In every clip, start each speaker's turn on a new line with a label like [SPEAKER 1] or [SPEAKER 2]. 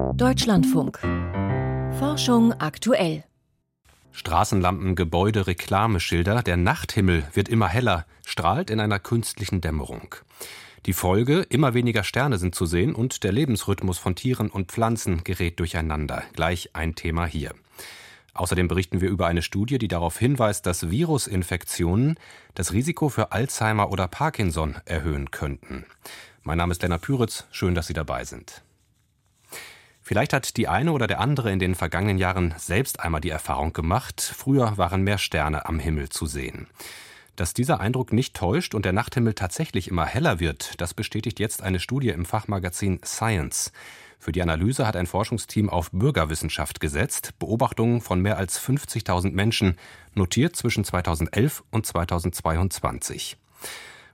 [SPEAKER 1] Deutschlandfunk. Forschung aktuell.
[SPEAKER 2] Straßenlampen, Gebäude, Reklameschilder, der Nachthimmel wird immer heller, strahlt in einer künstlichen Dämmerung. Die Folge, immer weniger Sterne sind zu sehen und der Lebensrhythmus von Tieren und Pflanzen gerät durcheinander. Gleich ein Thema hier. Außerdem berichten wir über eine Studie, die darauf hinweist, dass Virusinfektionen das Risiko für Alzheimer oder Parkinson erhöhen könnten. Mein Name ist Lennart Püritz, schön, dass Sie dabei sind. Vielleicht hat die eine oder der andere in den vergangenen Jahren selbst einmal die Erfahrung gemacht, früher waren mehr Sterne am Himmel zu sehen. Dass dieser Eindruck nicht täuscht und der Nachthimmel tatsächlich immer heller wird, das bestätigt jetzt eine Studie im Fachmagazin Science. Für die Analyse hat ein Forschungsteam auf Bürgerwissenschaft gesetzt, Beobachtungen von mehr als 50.000 Menschen, notiert zwischen 2011 und 2022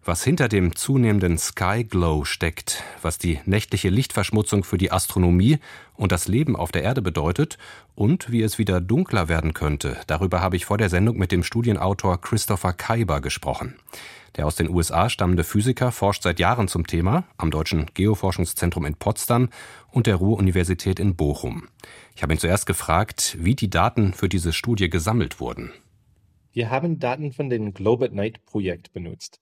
[SPEAKER 2] was hinter dem zunehmenden Sky Glow steckt, was die nächtliche Lichtverschmutzung für die Astronomie und das Leben auf der Erde bedeutet und wie es wieder dunkler werden könnte. Darüber habe ich vor der Sendung mit dem Studienautor Christopher Kaiber gesprochen. Der aus den USA stammende Physiker forscht seit Jahren zum Thema am Deutschen Geoforschungszentrum in Potsdam und der Ruhr-Universität in Bochum. Ich habe ihn zuerst gefragt, wie die Daten für diese Studie gesammelt wurden.
[SPEAKER 3] Wir haben Daten von dem Globe at Night Projekt benutzt.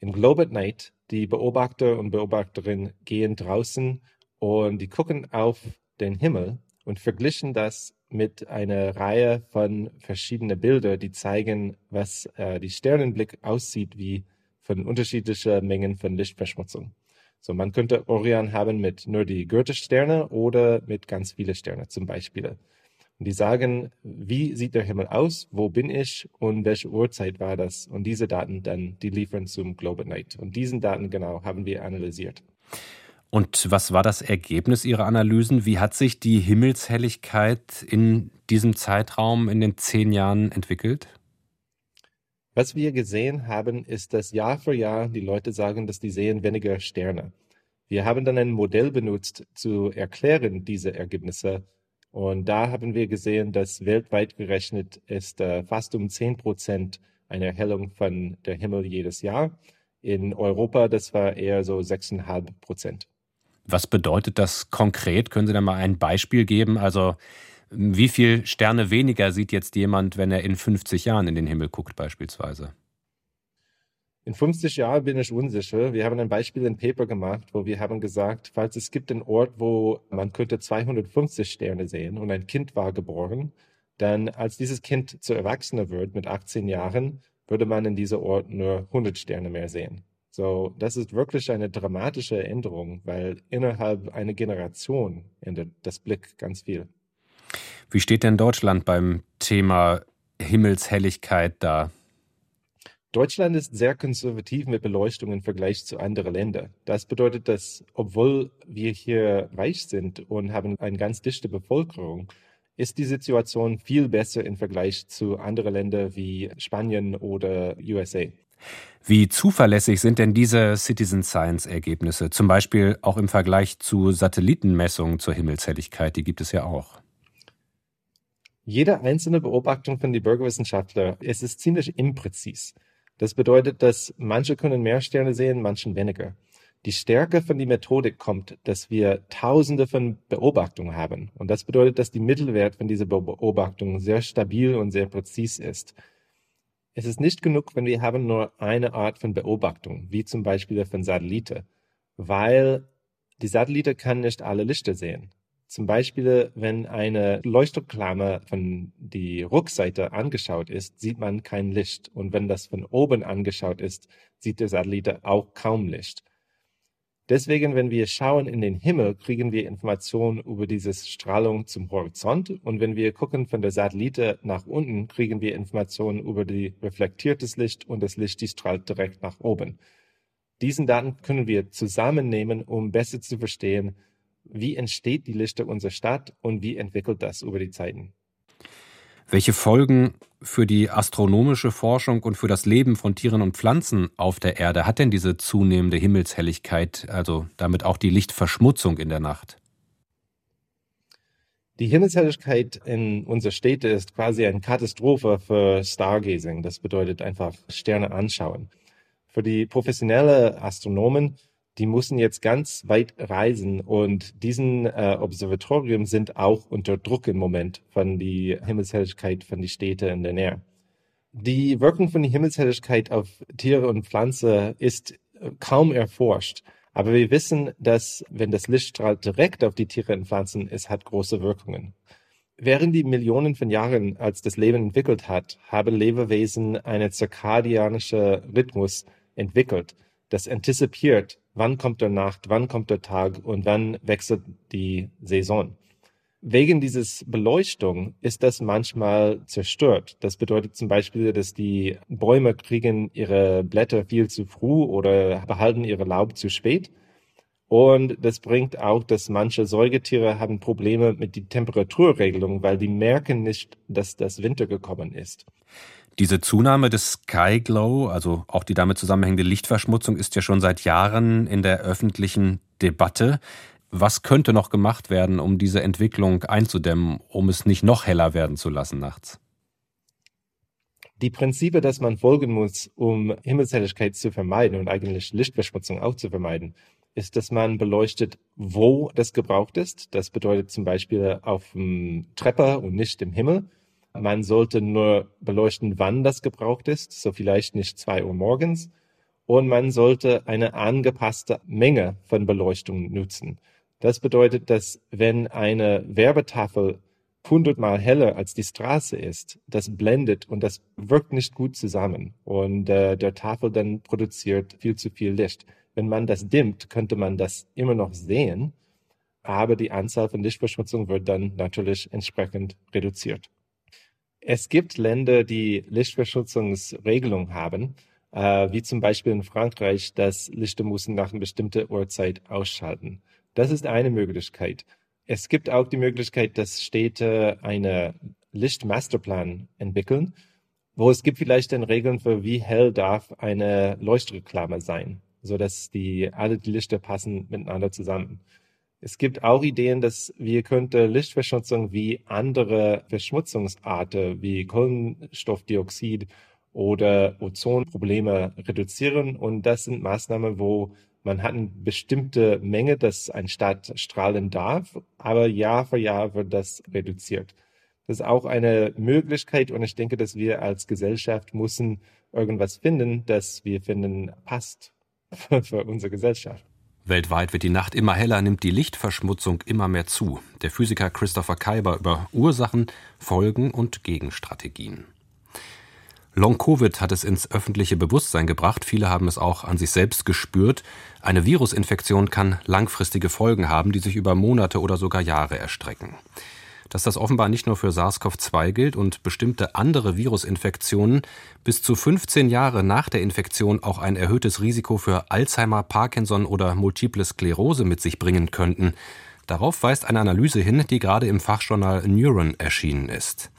[SPEAKER 3] Im Globe at Night, die Beobachter und Beobachterinnen gehen draußen und die gucken auf den Himmel und verglichen das mit einer Reihe von verschiedenen Bildern, die zeigen, was äh, die Sternenblick aussieht wie von unterschiedlichen Mengen von Lichtverschmutzung. So, man könnte Orion haben mit nur die Gürtelsterne oder mit ganz vielen Sternen zum Beispiel. Und die sagen, wie sieht der Himmel aus, wo bin ich und welche Uhrzeit war das? Und diese Daten dann, die liefern zum Globe at Night. Und diesen Daten genau haben wir analysiert.
[SPEAKER 2] Und was war das Ergebnis Ihrer Analysen? Wie hat sich die Himmelshelligkeit in diesem Zeitraum in den zehn Jahren entwickelt?
[SPEAKER 3] Was wir gesehen haben, ist, dass Jahr für Jahr die Leute sagen, dass die sehen weniger Sterne. Wir haben dann ein Modell benutzt, zu erklären diese Ergebnisse und da haben wir gesehen, dass weltweit gerechnet ist äh, fast um 10 Prozent eine Erhellung von der Himmel jedes Jahr. In Europa, das war eher so 6,5 Prozent.
[SPEAKER 2] Was bedeutet das konkret? Können Sie da mal ein Beispiel geben? Also wie viele Sterne weniger sieht jetzt jemand, wenn er in 50 Jahren in den Himmel guckt beispielsweise?
[SPEAKER 3] In 50 Jahren bin ich unsicher. Wir haben ein Beispiel in Paper gemacht, wo wir haben gesagt, falls es gibt einen Ort, wo man könnte 250 Sterne sehen und ein Kind war geboren, dann als dieses Kind zu Erwachsener wird mit 18 Jahren, würde man in diesem Ort nur 100 Sterne mehr sehen. So, das ist wirklich eine dramatische Änderung, weil innerhalb einer Generation ändert das Blick ganz viel.
[SPEAKER 2] Wie steht denn Deutschland beim Thema Himmelshelligkeit da?
[SPEAKER 3] Deutschland ist sehr konservativ mit Beleuchtung im Vergleich zu anderen Ländern. Das bedeutet, dass obwohl wir hier reich sind und haben eine ganz dichte Bevölkerung, ist die Situation viel besser im Vergleich zu anderen Ländern wie Spanien oder USA.
[SPEAKER 2] Wie zuverlässig sind denn diese Citizen Science Ergebnisse, zum Beispiel auch im Vergleich zu Satellitenmessungen zur Himmelshelligkeit? Die gibt es ja auch.
[SPEAKER 3] Jede einzelne Beobachtung von den Bürgerwissenschaftlern es ist ziemlich impräzis. Das bedeutet, dass manche können mehr Sterne sehen, manchen weniger. Die Stärke von der Methodik kommt, dass wir Tausende von Beobachtungen haben. Und das bedeutet, dass die Mittelwert von dieser Beobachtung sehr stabil und sehr präzis ist. Es ist nicht genug, wenn wir haben nur eine Art von Beobachtung, wie zum Beispiel von Satellite, weil die Satellite kann nicht alle Lichter sehen. Zum Beispiel, wenn eine Leuchtturmklammer von die Rückseite angeschaut ist, sieht man kein Licht. Und wenn das von oben angeschaut ist, sieht der Satellit auch kaum Licht. Deswegen, wenn wir schauen in den Himmel, kriegen wir Informationen über diese Strahlung zum Horizont. Und wenn wir gucken von der Satellite nach unten, kriegen wir Informationen über die reflektiertes Licht und das Licht, die strahlt direkt nach oben. Diesen Daten können wir zusammennehmen, um besser zu verstehen, wie entsteht die Liste unserer Stadt und wie entwickelt das über die Zeiten.
[SPEAKER 2] Welche Folgen für die astronomische Forschung und für das Leben von Tieren und Pflanzen auf der Erde hat denn diese zunehmende Himmelshelligkeit, also damit auch die Lichtverschmutzung in der Nacht?
[SPEAKER 3] Die Himmelshelligkeit in unserer Städte ist quasi eine Katastrophe für Stargazing. Das bedeutet einfach Sterne anschauen. Für die professionellen Astronomen die müssen jetzt ganz weit reisen und diesen äh, Observatorien sind auch unter Druck im Moment von die Himmelshelligkeit von die Städte in der Nähe. Die Wirkung von der Himmelshelligkeit auf Tiere und Pflanzen ist äh, kaum erforscht. Aber wir wissen, dass wenn das Licht strahlt direkt auf die Tiere und Pflanzen, es hat große Wirkungen. Während die Millionen von Jahren, als das Leben entwickelt hat, haben Lebewesen einen zirkadianischen Rhythmus entwickelt, das antizipiert, wann kommt der Nacht, wann kommt der Tag und wann wechselt die Saison. Wegen dieses Beleuchtung ist das manchmal zerstört. Das bedeutet zum Beispiel, dass die Bäume kriegen ihre Blätter viel zu früh oder behalten ihre Laub zu spät. Und das bringt auch, dass manche Säugetiere haben Probleme mit der Temperaturregelung, weil die merken nicht, dass das Winter gekommen ist.
[SPEAKER 2] Diese Zunahme des Sky Glow, also auch die damit zusammenhängende Lichtverschmutzung, ist ja schon seit Jahren in der öffentlichen Debatte. Was könnte noch gemacht werden, um diese Entwicklung einzudämmen, um es nicht noch heller werden zu lassen nachts?
[SPEAKER 3] Die Prinzipien, dass man folgen muss, um Himmelshelligkeit zu vermeiden und eigentlich Lichtverschmutzung auch zu vermeiden, ist, dass man beleuchtet, wo das gebraucht ist. Das bedeutet zum Beispiel auf dem Trepper und nicht im Himmel. Man sollte nur beleuchten, wann das gebraucht ist, so vielleicht nicht zwei Uhr morgens. Und man sollte eine angepasste Menge von Beleuchtung nutzen. Das bedeutet, dass wenn eine Werbetafel hundertmal heller als die Straße ist, das blendet und das wirkt nicht gut zusammen. Und äh, der Tafel dann produziert viel zu viel Licht. Wenn man das dimmt, könnte man das immer noch sehen, aber die Anzahl von Lichtverschmutzung wird dann natürlich entsprechend reduziert. Es gibt Länder, die Lichtverschutzungsregelungen haben, äh, wie zum Beispiel in Frankreich, dass Lichter müssen nach einer bestimmten Uhrzeit ausschalten. Das ist eine Möglichkeit. Es gibt auch die Möglichkeit, dass Städte einen Lichtmasterplan entwickeln, wo es gibt vielleicht dann Regeln für, wie hell darf eine Leuchtreklame sein, so dass die alle die Lichter passen miteinander zusammen. Es gibt auch Ideen, dass wir könnte Lichtverschmutzung wie andere Verschmutzungsarten wie Kohlenstoffdioxid oder Ozonprobleme reduzieren. Und das sind Maßnahmen, wo man hat eine bestimmte Menge, dass ein Staat strahlen darf, aber Jahr für Jahr wird das reduziert. Das ist auch eine Möglichkeit und ich denke, dass wir als Gesellschaft müssen irgendwas finden, das wir finden passt für unsere Gesellschaft.
[SPEAKER 2] Weltweit wird die Nacht immer heller, nimmt die Lichtverschmutzung immer mehr zu. Der Physiker Christopher Kaiber über Ursachen, Folgen und Gegenstrategien. Long-Covid hat es ins öffentliche Bewusstsein gebracht. Viele haben es auch an sich selbst gespürt. Eine Virusinfektion kann langfristige Folgen haben, die sich über Monate oder sogar Jahre erstrecken. Dass das offenbar nicht nur für SARS-CoV-2 gilt und bestimmte andere Virusinfektionen bis zu 15 Jahre nach der Infektion auch ein erhöhtes Risiko für Alzheimer, Parkinson oder Multiple Sklerose mit sich bringen könnten. Darauf weist eine Analyse hin, die gerade im Fachjournal Neuron erschienen ist.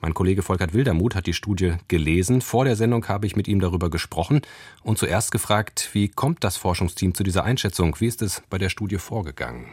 [SPEAKER 2] Mein Kollege Volkert Wildermuth hat die Studie gelesen. Vor der Sendung habe ich mit ihm darüber gesprochen und zuerst gefragt, wie kommt das Forschungsteam zu dieser Einschätzung? Wie ist es bei der Studie vorgegangen?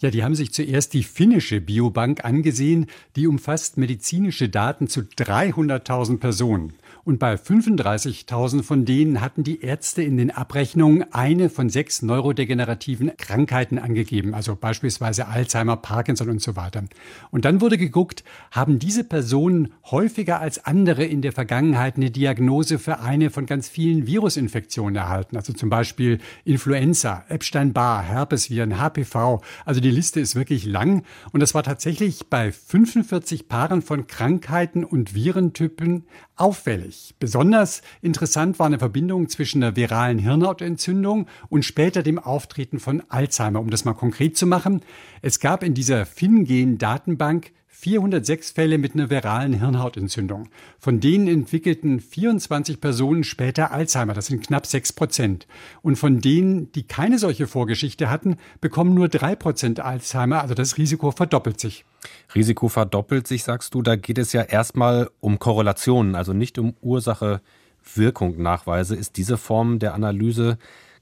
[SPEAKER 4] Ja, die haben sich zuerst die finnische Biobank angesehen. Die umfasst medizinische Daten zu 300.000 Personen. Und bei 35.000 von denen hatten die Ärzte in den Abrechnungen eine von sechs neurodegenerativen Krankheiten angegeben, also beispielsweise Alzheimer, Parkinson und so weiter. Und dann wurde geguckt, haben diese Personen häufiger als andere in der Vergangenheit eine Diagnose für eine von ganz vielen Virusinfektionen erhalten, also zum Beispiel Influenza, Epstein-Barr, Herpesviren, HPV. Also die Liste ist wirklich lang. Und das war tatsächlich bei 45 Paaren von Krankheiten und Virentypen auffällig. Besonders interessant war eine Verbindung zwischen einer viralen Hirnhautentzündung und später dem Auftreten von Alzheimer. Um das mal konkret zu machen, es gab in dieser FinGen-Datenbank 406 Fälle mit einer viralen Hirnhautentzündung. Von denen entwickelten 24 Personen später Alzheimer. Das sind knapp 6 Prozent. Und von denen, die keine solche Vorgeschichte hatten, bekommen nur 3 Prozent Alzheimer. Also das Risiko verdoppelt sich.
[SPEAKER 2] Risiko verdoppelt sich, sagst du. Da geht es ja erstmal um Korrelationen, also nicht um Ursache-Wirkung-Nachweise. Ist diese Form der Analyse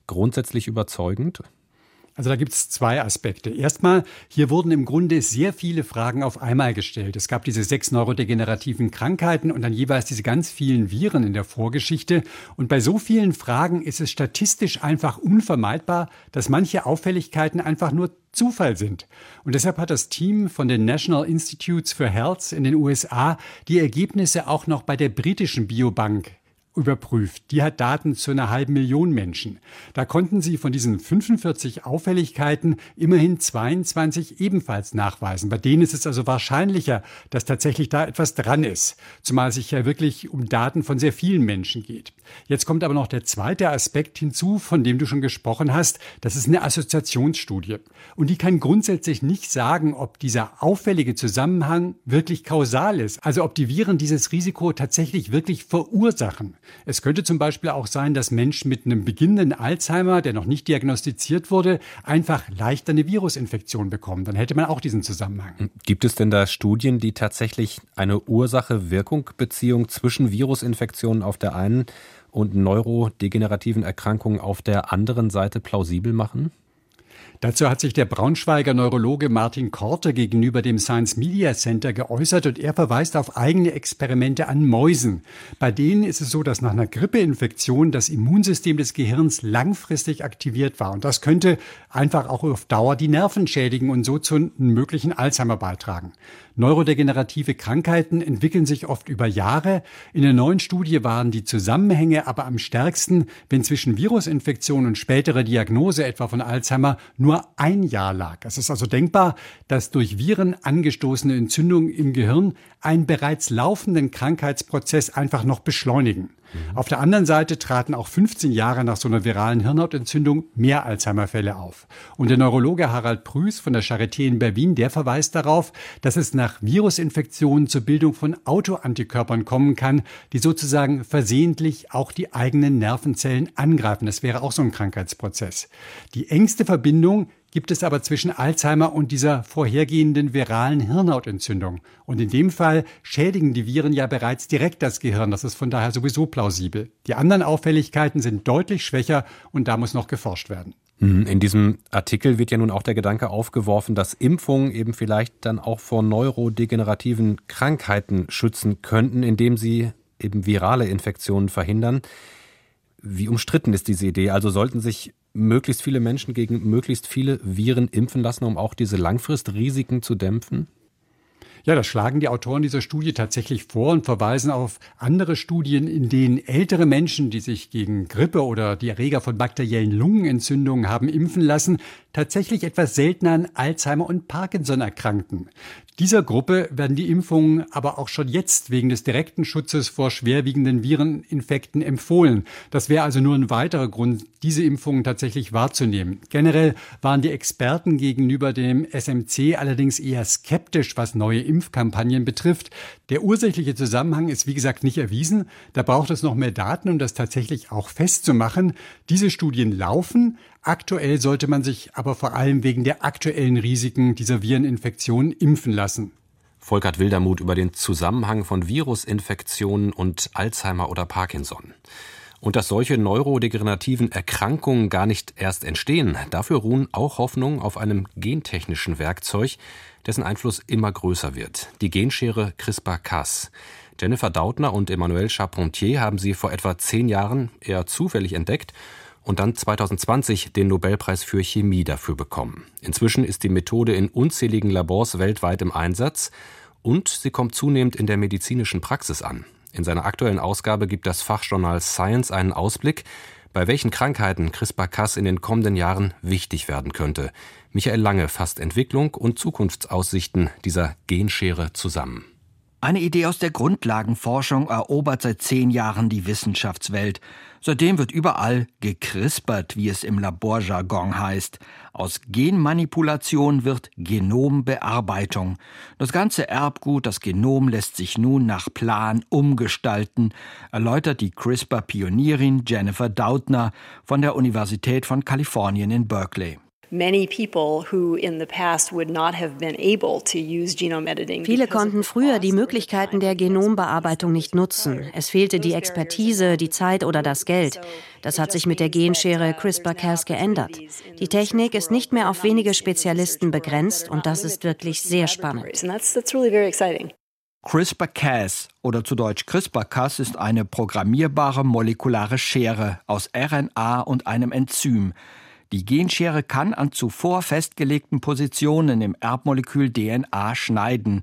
[SPEAKER 2] grundsätzlich überzeugend?
[SPEAKER 4] Also da gibt es zwei Aspekte. Erstmal, hier wurden im Grunde sehr viele Fragen auf einmal gestellt. Es gab diese sechs neurodegenerativen Krankheiten und dann jeweils diese ganz vielen Viren in der Vorgeschichte. Und bei so vielen Fragen ist es statistisch einfach unvermeidbar, dass manche Auffälligkeiten einfach nur Zufall sind. Und deshalb hat das Team von den National Institutes for Health in den USA die Ergebnisse auch noch bei der britischen Biobank überprüft. Die hat Daten zu einer halben Million Menschen. Da konnten sie von diesen 45 Auffälligkeiten immerhin 22 ebenfalls nachweisen. Bei denen ist es also wahrscheinlicher, dass tatsächlich da etwas dran ist, zumal es sich ja wirklich um Daten von sehr vielen Menschen geht. Jetzt kommt aber noch der zweite Aspekt hinzu, von dem du schon gesprochen hast. Das ist eine Assoziationsstudie. Und die kann grundsätzlich nicht sagen, ob dieser auffällige Zusammenhang wirklich kausal ist, also ob die Viren dieses Risiko tatsächlich wirklich verursachen. Es könnte zum Beispiel auch sein, dass Menschen mit einem beginnenden Alzheimer, der noch nicht diagnostiziert wurde, einfach leichter eine Virusinfektion bekommen. Dann hätte man auch diesen Zusammenhang.
[SPEAKER 2] Gibt es denn da Studien, die tatsächlich eine Ursache-Wirkung-Beziehung zwischen Virusinfektionen auf der einen und neurodegenerativen Erkrankungen auf der anderen Seite plausibel machen?
[SPEAKER 4] Dazu hat sich der Braunschweiger Neurologe Martin Korte gegenüber dem Science Media Center geäußert und er verweist auf eigene Experimente an Mäusen. Bei denen ist es so, dass nach einer Grippeinfektion das Immunsystem des Gehirns langfristig aktiviert war und das könnte einfach auch auf Dauer die Nerven schädigen und so zu einem möglichen Alzheimer beitragen. Neurodegenerative Krankheiten entwickeln sich oft über Jahre. In der neuen Studie waren die Zusammenhänge aber am stärksten, wenn zwischen Virusinfektion und späterer Diagnose etwa von Alzheimer nur ein Jahr lag. Es ist also denkbar, dass durch Viren angestoßene Entzündungen im Gehirn einen bereits laufenden Krankheitsprozess einfach noch beschleunigen. Auf der anderen Seite traten auch 15 Jahre nach so einer viralen Hirnhautentzündung mehr Alzheimer-Fälle auf. Und der Neurologe Harald Prüß von der Charité in Berlin, der verweist darauf, dass es nach Virusinfektionen zur Bildung von Autoantikörpern kommen kann, die sozusagen versehentlich auch die eigenen Nervenzellen angreifen. Das wäre auch so ein Krankheitsprozess. Die engste Verbindung gibt es aber zwischen Alzheimer und dieser vorhergehenden viralen Hirnhautentzündung. Und in dem Fall schädigen die Viren ja bereits direkt das Gehirn. Das ist von daher sowieso plausibel. Die anderen Auffälligkeiten sind deutlich schwächer und da muss noch geforscht werden.
[SPEAKER 2] Mhm. In diesem Artikel wird ja nun auch der Gedanke aufgeworfen, dass Impfungen eben vielleicht dann auch vor neurodegenerativen Krankheiten schützen könnten, indem sie eben virale Infektionen verhindern. Wie umstritten ist diese Idee? Also sollten sich möglichst viele Menschen gegen möglichst viele Viren impfen lassen, um auch diese Langfristrisiken zu dämpfen?
[SPEAKER 4] Ja, das schlagen die Autoren dieser Studie tatsächlich vor und verweisen auf andere Studien, in denen ältere Menschen, die sich gegen Grippe oder die Erreger von bakteriellen Lungenentzündungen haben impfen lassen, tatsächlich etwas seltener an Alzheimer und Parkinson erkrankten. Dieser Gruppe werden die Impfungen aber auch schon jetzt wegen des direkten Schutzes vor schwerwiegenden Vireninfekten empfohlen. Das wäre also nur ein weiterer Grund, diese Impfungen tatsächlich wahrzunehmen. Generell waren die Experten gegenüber dem SMC allerdings eher skeptisch, was neue Impfkampagnen betrifft. Der ursächliche Zusammenhang ist wie gesagt nicht erwiesen. Da braucht es noch mehr Daten, um das tatsächlich auch festzumachen. Diese Studien laufen, Aktuell sollte man sich aber vor allem wegen der aktuellen Risiken dieser Vireninfektion impfen lassen.
[SPEAKER 2] Volkert Wildermuth über den Zusammenhang von Virusinfektionen und Alzheimer oder Parkinson. Und dass solche neurodegenerativen Erkrankungen gar nicht erst entstehen, dafür ruhen auch Hoffnungen auf einem gentechnischen Werkzeug, dessen Einfluss immer größer wird. Die Genschere CRISPR-Cas. Jennifer Dautner und Emmanuel Charpentier haben sie vor etwa zehn Jahren eher zufällig entdeckt und dann 2020 den Nobelpreis für Chemie dafür bekommen. Inzwischen ist die Methode in unzähligen Labors weltweit im Einsatz und sie kommt zunehmend in der medizinischen Praxis an. In seiner aktuellen Ausgabe gibt das Fachjournal Science einen Ausblick, bei welchen Krankheiten CRISPR-Cas in den kommenden Jahren wichtig werden könnte. Michael Lange fasst Entwicklung und Zukunftsaussichten dieser Genschere zusammen.
[SPEAKER 5] Eine Idee aus der Grundlagenforschung erobert seit zehn Jahren die Wissenschaftswelt. Seitdem wird überall gekrispert, wie es im Laborjargon heißt. Aus Genmanipulation wird Genombearbeitung. Das ganze Erbgut, das Genom, lässt sich nun nach Plan umgestalten, erläutert die CRISPR-Pionierin Jennifer Doudna von der Universität von Kalifornien in Berkeley.
[SPEAKER 6] Viele konnten früher die Möglichkeiten der Genombearbeitung nicht nutzen. Es fehlte die Expertise, die Zeit oder das Geld. Das hat sich mit der Genschere CRISPR-Cas geändert. Die Technik ist nicht mehr auf wenige Spezialisten begrenzt und das ist wirklich sehr spannend.
[SPEAKER 5] CRISPR-Cas oder zu Deutsch CRISPR-Cas ist eine programmierbare molekulare Schere aus RNA und einem Enzym. Die Genschere kann an zuvor festgelegten Positionen im Erbmolekül DNA schneiden.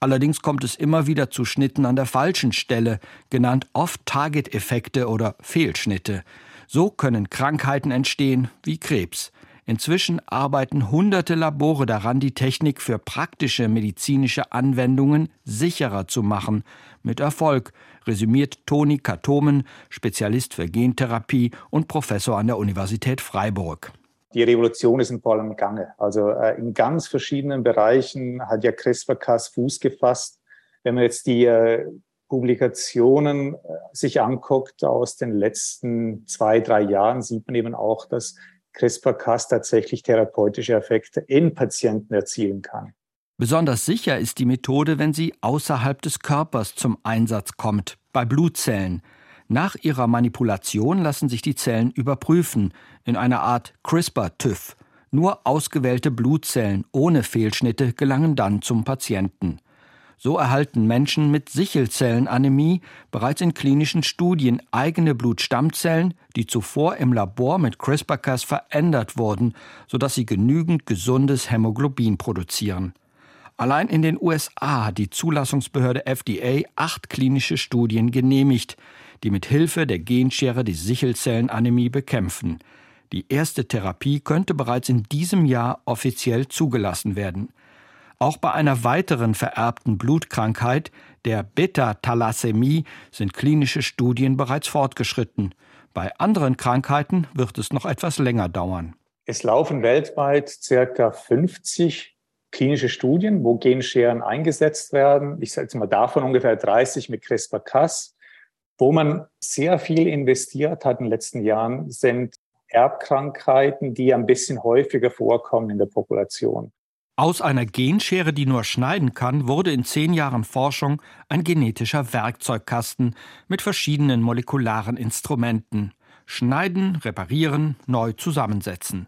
[SPEAKER 5] Allerdings kommt es immer wieder zu Schnitten an der falschen Stelle, genannt Off-Target-Effekte oder Fehlschnitte. So können Krankheiten entstehen wie Krebs. Inzwischen arbeiten hunderte Labore daran, die Technik für praktische medizinische Anwendungen sicherer zu machen. Mit Erfolg, resümiert Toni Katomen, Spezialist für Gentherapie und Professor an der Universität Freiburg.
[SPEAKER 7] Die Revolution ist in vollem Gange. Also äh, in ganz verschiedenen Bereichen hat ja CRISPR-Cas Fuß gefasst. Wenn man jetzt die äh, Publikationen äh, sich anguckt aus den letzten zwei, drei Jahren, sieht man eben auch, dass CRISPR-Cas tatsächlich therapeutische Effekte in Patienten erzielen kann.
[SPEAKER 5] Besonders sicher ist die Methode, wenn sie außerhalb des Körpers zum Einsatz kommt, bei Blutzellen. Nach ihrer Manipulation lassen sich die Zellen überprüfen, in einer Art CRISPR-TÜV. Nur ausgewählte Blutzellen ohne Fehlschnitte gelangen dann zum Patienten. So erhalten Menschen mit Sichelzellenanämie bereits in klinischen Studien eigene Blutstammzellen, die zuvor im Labor mit CRISPR-Cas verändert wurden, sodass sie genügend gesundes Hämoglobin produzieren. Allein in den USA hat die Zulassungsbehörde FDA acht klinische Studien genehmigt, die mit Hilfe der Genschere die Sichelzellenanämie bekämpfen. Die erste Therapie könnte bereits in diesem Jahr offiziell zugelassen werden. Auch bei einer weiteren vererbten Blutkrankheit, der Beta-Thalassämie, sind klinische Studien bereits fortgeschritten. Bei anderen Krankheiten wird es noch etwas länger dauern.
[SPEAKER 7] Es laufen weltweit circa 50 klinische Studien, wo Genscheren eingesetzt werden. Ich sage jetzt mal davon ungefähr 30 mit CRISPR-Cas. Wo man sehr viel investiert hat in den letzten Jahren, sind Erbkrankheiten, die ein bisschen häufiger vorkommen in der Population.
[SPEAKER 5] Aus einer Genschere, die nur schneiden kann, wurde in zehn Jahren Forschung ein genetischer Werkzeugkasten mit verschiedenen molekularen Instrumenten. Schneiden, reparieren, neu zusammensetzen.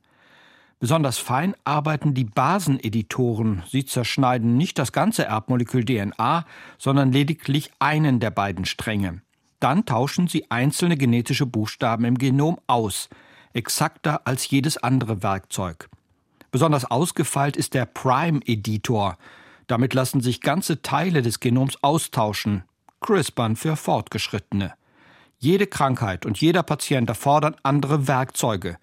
[SPEAKER 5] Besonders fein arbeiten die Baseneditoren. Sie zerschneiden nicht das ganze Erbmolekül DNA, sondern lediglich einen der beiden Stränge. Dann tauschen sie einzelne genetische Buchstaben im Genom aus, exakter als jedes andere Werkzeug. Besonders ausgefeilt ist der Prime-Editor. Damit lassen sich ganze Teile des Genoms austauschen. CRISPRn für Fortgeschrittene. Jede Krankheit und jeder Patient erfordern andere Werkzeuge.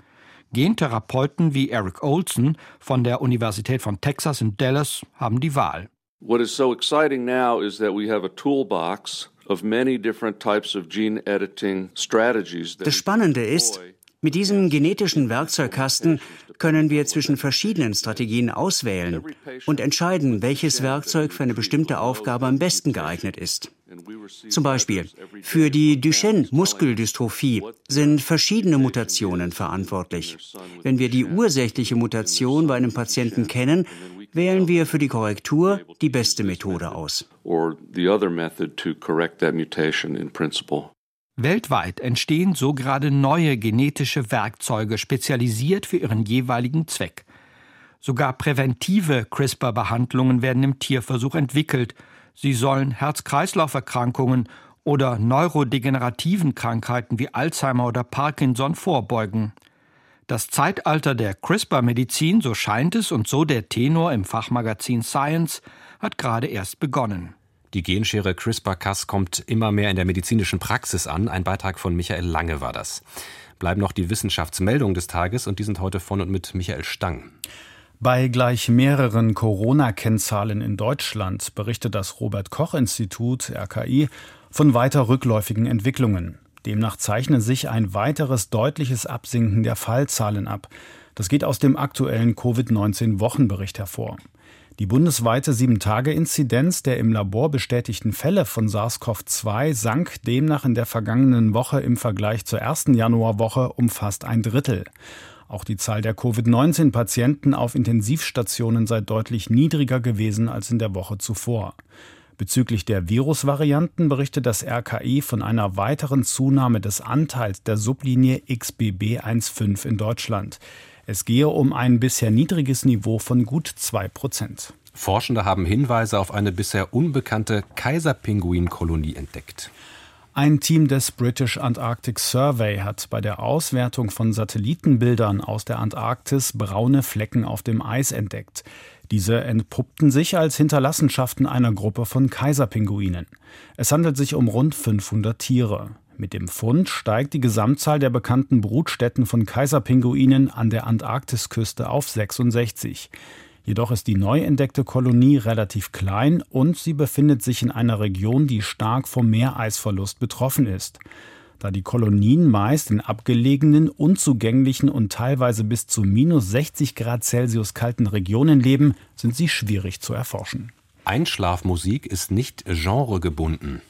[SPEAKER 5] Gentherapeuten wie Eric Olson von der Universität von Texas in Dallas haben die Wahl. What is so exciting now is that we have a toolbox of many different types of gene editing strategies.
[SPEAKER 8] Das Spannende ist, mit diesem genetischen Werkzeugkasten können wir zwischen verschiedenen Strategien auswählen und entscheiden, welches Werkzeug für eine bestimmte Aufgabe am besten geeignet ist. Zum Beispiel für die Duchenne-Muskeldystrophie sind verschiedene Mutationen verantwortlich. Wenn wir die ursächliche Mutation bei einem Patienten kennen, wählen wir für die Korrektur die beste Methode aus.
[SPEAKER 5] Weltweit entstehen so gerade neue genetische Werkzeuge, spezialisiert für ihren jeweiligen Zweck. Sogar präventive CRISPR-Behandlungen werden im Tierversuch entwickelt. Sie sollen Herz-Kreislauf-Erkrankungen oder neurodegenerativen Krankheiten wie Alzheimer oder Parkinson vorbeugen. Das Zeitalter der CRISPR-Medizin, so scheint es und so der Tenor im Fachmagazin Science, hat gerade erst begonnen.
[SPEAKER 2] Die Genschere CRISPR-Cas kommt immer mehr in der medizinischen Praxis an. Ein Beitrag von Michael Lange war das. Bleiben noch die Wissenschaftsmeldungen des Tages und die sind heute von und mit Michael Stang.
[SPEAKER 9] Bei gleich mehreren Corona-Kennzahlen in Deutschland berichtet das Robert Koch Institut RKI von weiter rückläufigen Entwicklungen. Demnach zeichne sich ein weiteres deutliches Absinken der Fallzahlen ab. Das geht aus dem aktuellen Covid-19-Wochenbericht hervor. Die bundesweite 7-Tage-Inzidenz der im Labor bestätigten Fälle von SARS-CoV-2 sank demnach in der vergangenen Woche im Vergleich zur ersten Januarwoche um fast ein Drittel. Auch die Zahl der Covid-19-Patienten auf Intensivstationen sei deutlich niedriger gewesen als in der Woche zuvor. Bezüglich der Virusvarianten berichtet das RKI von einer weiteren Zunahme des Anteils der Sublinie XBB15 in Deutschland. Es gehe um ein bisher niedriges Niveau von gut zwei Prozent.
[SPEAKER 2] Forschende haben Hinweise auf eine bisher unbekannte Kaiserpinguinkolonie entdeckt.
[SPEAKER 9] Ein Team des British Antarctic Survey hat bei der Auswertung von Satellitenbildern aus der Antarktis braune Flecken auf dem Eis entdeckt. Diese entpuppten sich als Hinterlassenschaften einer Gruppe von Kaiserpinguinen. Es handelt sich um rund 500 Tiere. Mit dem Fund steigt die Gesamtzahl der bekannten Brutstätten von Kaiserpinguinen an der Antarktisküste auf 66. Jedoch ist die neu entdeckte Kolonie relativ klein und sie befindet sich in einer Region, die stark vom Meereisverlust betroffen ist. Da die Kolonien meist in abgelegenen, unzugänglichen und teilweise bis zu minus 60 Grad Celsius kalten Regionen leben, sind sie schwierig zu erforschen.
[SPEAKER 2] Einschlafmusik ist nicht genregebunden.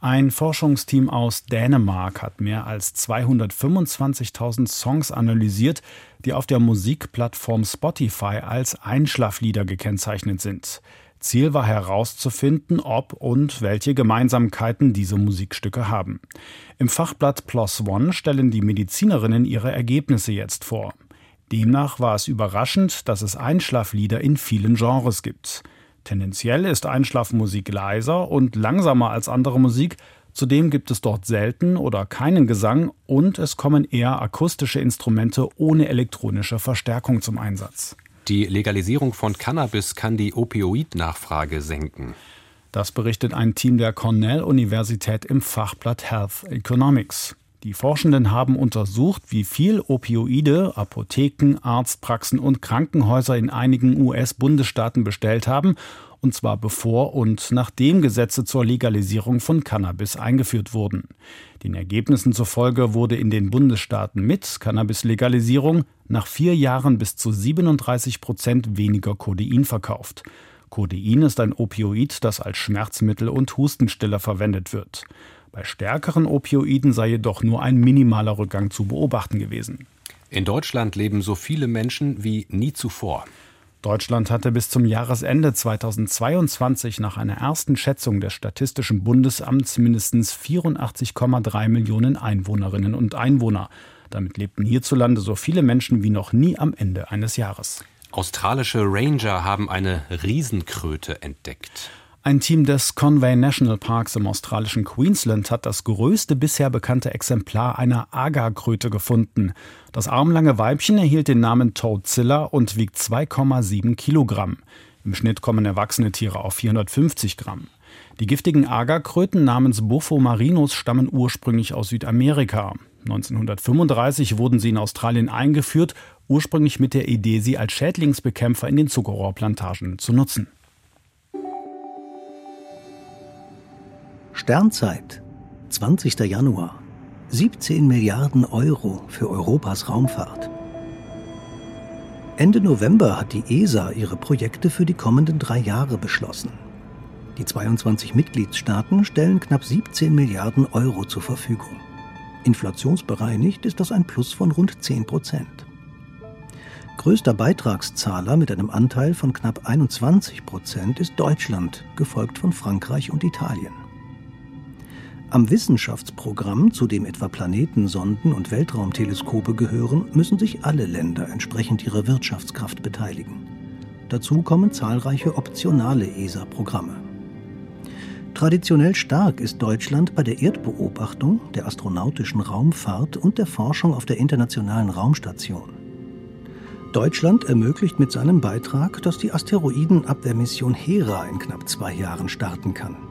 [SPEAKER 9] Ein Forschungsteam aus Dänemark hat mehr als 225.000 Songs analysiert, die auf der Musikplattform Spotify als Einschlaflieder gekennzeichnet sind. Ziel war herauszufinden, ob und welche Gemeinsamkeiten diese Musikstücke haben. Im Fachblatt PLOS ONE stellen die Medizinerinnen ihre Ergebnisse jetzt vor. Demnach war es überraschend, dass es Einschlaflieder in vielen Genres gibt. Tendenziell ist Einschlafmusik leiser und langsamer als andere Musik, zudem gibt es dort selten oder keinen Gesang und es kommen eher akustische Instrumente ohne elektronische Verstärkung zum Einsatz.
[SPEAKER 2] Die Legalisierung von Cannabis kann die Opioid-Nachfrage senken.
[SPEAKER 9] Das berichtet ein Team der Cornell-Universität im Fachblatt Health Economics. Die Forschenden haben untersucht, wie viel Opioide Apotheken, Arztpraxen und Krankenhäuser in einigen US-Bundesstaaten bestellt haben, und zwar bevor und nachdem Gesetze zur Legalisierung von Cannabis eingeführt wurden. Den Ergebnissen zufolge wurde in den Bundesstaaten mit Cannabis-Legalisierung nach vier Jahren bis zu 37 Prozent weniger Codein verkauft. Codein ist ein Opioid, das als Schmerzmittel und Hustenstiller verwendet wird. Bei stärkeren Opioiden sei jedoch nur ein minimaler Rückgang zu beobachten gewesen.
[SPEAKER 2] In Deutschland leben so viele Menschen wie nie zuvor.
[SPEAKER 9] Deutschland hatte bis zum Jahresende 2022 nach einer ersten Schätzung des Statistischen Bundesamts mindestens 84,3 Millionen Einwohnerinnen und Einwohner. Damit lebten hierzulande so viele Menschen wie noch nie am Ende eines Jahres.
[SPEAKER 2] Australische Ranger haben eine Riesenkröte entdeckt.
[SPEAKER 9] Ein Team des Conway National Parks im australischen Queensland hat das größte bisher bekannte Exemplar einer Agarkröte gefunden. Das armlange Weibchen erhielt den Namen Toadzilla und wiegt 2,7 Kilogramm. Im Schnitt kommen erwachsene Tiere auf 450 Gramm. Die giftigen Agarkröten namens Buffo marinus stammen ursprünglich aus Südamerika. 1935 wurden sie in Australien eingeführt, ursprünglich mit der Idee, sie als Schädlingsbekämpfer in den Zuckerrohrplantagen zu nutzen.
[SPEAKER 10] Sternzeit, 20. Januar. 17 Milliarden Euro für Europas Raumfahrt. Ende November hat die ESA ihre Projekte für die kommenden drei Jahre beschlossen. Die 22 Mitgliedstaaten stellen knapp 17 Milliarden Euro zur Verfügung. Inflationsbereinigt ist das ein Plus von rund 10 Prozent. Größter Beitragszahler mit einem Anteil von knapp 21 Prozent ist Deutschland, gefolgt von Frankreich und Italien. Am Wissenschaftsprogramm, zu dem etwa Planetensonden und Weltraumteleskope gehören, müssen sich alle Länder entsprechend ihrer Wirtschaftskraft beteiligen. Dazu kommen zahlreiche optionale ESA-Programme. Traditionell stark ist Deutschland bei der Erdbeobachtung, der astronautischen Raumfahrt und der Forschung auf der Internationalen Raumstation. Deutschland ermöglicht mit seinem Beitrag, dass die Asteroidenabwehrmission Hera in knapp zwei Jahren starten kann.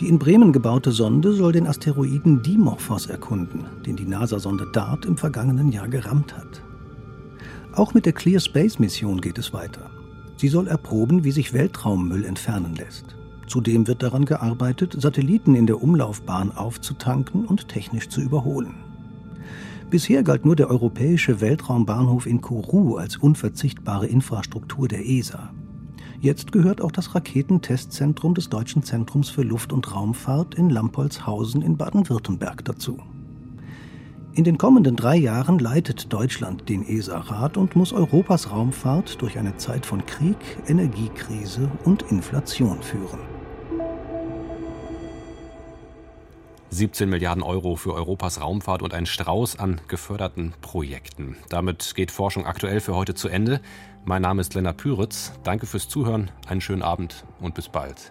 [SPEAKER 10] Die in Bremen gebaute Sonde soll den Asteroiden Dimorphos erkunden, den die NASA-Sonde DART im vergangenen Jahr gerammt hat. Auch mit der Clear Space Mission geht es weiter. Sie soll erproben, wie sich Weltraummüll entfernen lässt. Zudem wird daran gearbeitet, Satelliten in der Umlaufbahn aufzutanken und technisch zu überholen. Bisher galt nur der europäische Weltraumbahnhof in Kourou als unverzichtbare Infrastruktur der ESA. Jetzt gehört auch das Raketentestzentrum des Deutschen Zentrums für Luft- und Raumfahrt in Lampolzhausen in Baden-Württemberg dazu. In den kommenden drei Jahren leitet Deutschland den ESA-Rat und muss Europas Raumfahrt durch eine Zeit von Krieg, Energiekrise und Inflation führen.
[SPEAKER 2] 17 Milliarden Euro für Europas Raumfahrt und ein Strauß an geförderten Projekten. Damit geht Forschung aktuell für heute zu Ende. Mein Name ist Lennart Püritz. Danke fürs Zuhören, einen schönen Abend und bis bald.